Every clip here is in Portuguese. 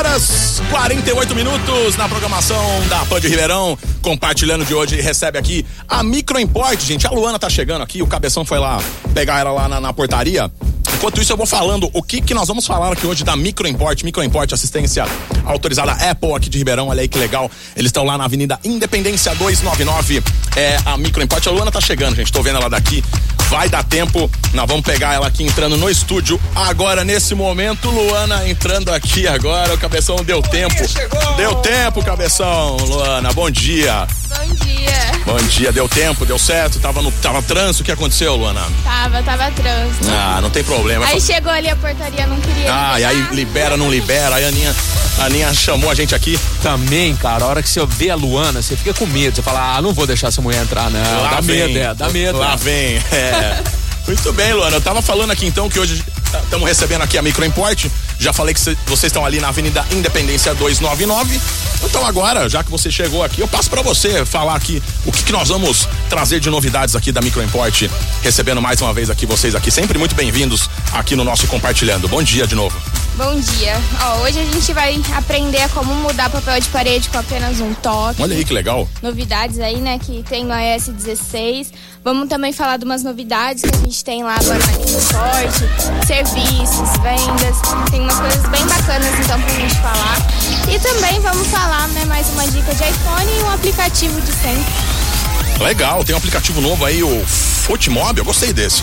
horas 48 minutos na programação da Pan de Ribeirão. Compartilhando de hoje, recebe aqui a Microimport, gente. A Luana tá chegando aqui, o cabeção foi lá pegar ela lá na, na portaria. Enquanto isso, eu vou falando o que, que nós vamos falar aqui hoje da Microimport. Microimport, assistência autorizada Apple aqui de Ribeirão. Olha aí que legal. Eles estão lá na Avenida Independência 299. É a Microimport. A Luana tá chegando, gente. Tô vendo ela daqui. Vai dar tempo. Nós vamos pegar ela aqui entrando no estúdio. Agora, nesse momento, Luana entrando aqui agora. O cabeção deu tempo. Deu tempo, cabeção. Luana, bom dia. Bom dia. Bom dia, deu tempo, deu certo? Tava no tava trânsito, o que aconteceu, Luana? Tava, tava trânsito. Ah, não tem problema. Aí chegou ali a portaria, não queria. Ah, e aí libera, não libera. Aí a Aninha, a Aninha chamou a gente aqui. Também, cara, a hora que você vê a Luana, você fica com medo. Você fala, ah, não vou deixar essa mulher entrar, não. Lá dá vem. medo, é, dá medo. Lá é. vem, é. Muito bem, Luana. Eu tava falando aqui então que hoje estamos recebendo aqui a Microimport. Já falei que cê- vocês estão ali na Avenida Independência 299. Então agora, já que você chegou aqui, eu passo para você falar aqui o que, que nós vamos trazer de novidades aqui da Microimport, recebendo mais uma vez aqui vocês aqui, sempre muito bem-vindos aqui no nosso compartilhando. Bom dia de novo. Bom dia. Ó, hoje a gente vai aprender como mudar papel de parede com apenas um toque. Olha aí que legal. Novidades aí, né, que tem no iOS 16. Vamos também falar de umas novidades que a gente tem lá agora na Microsoft, serviços, vendas. Tem umas coisas bem bacanas então pra gente falar. E também vamos falar, né, mais uma dica de iPhone e um aplicativo de sempre. Legal, tem um aplicativo novo aí, o Footmob, eu gostei desse.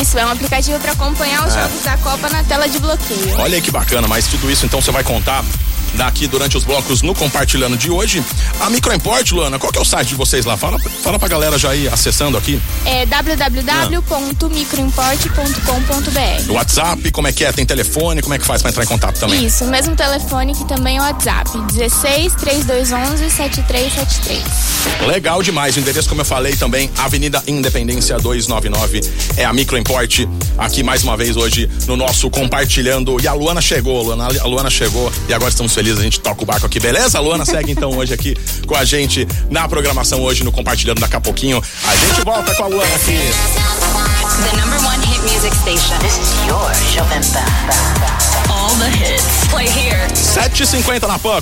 Isso, é um aplicativo para acompanhar os É. jogos da Copa na tela de bloqueio. Olha aí que bacana, mas tudo isso então você vai contar daqui durante os blocos no compartilhando de hoje. A Microimport, Luana, qual que é o site de vocês lá? Fala, fala pra galera já ir acessando aqui. É www.microimport.com.br. O WhatsApp, como é que é? Tem telefone, como é que faz pra entrar em contato também? Isso, o mesmo telefone que também é o WhatsApp, 16 3211 7373. Legal demais. O endereço, como eu falei também, Avenida Independência 299. É a Microimport. Aqui mais uma vez hoje no nosso compartilhando. E a Luana chegou, Luana, a Luana chegou. E agora estamos felizes, a gente toca o barco aqui, beleza? A Luana segue então hoje aqui com a gente na programação hoje no compartilhando daqui a pouquinho. A gente volta com a Luana aqui. The number one hit music station. This is your Jovem Pan. All the hits. Play here. 7h50 na PAN.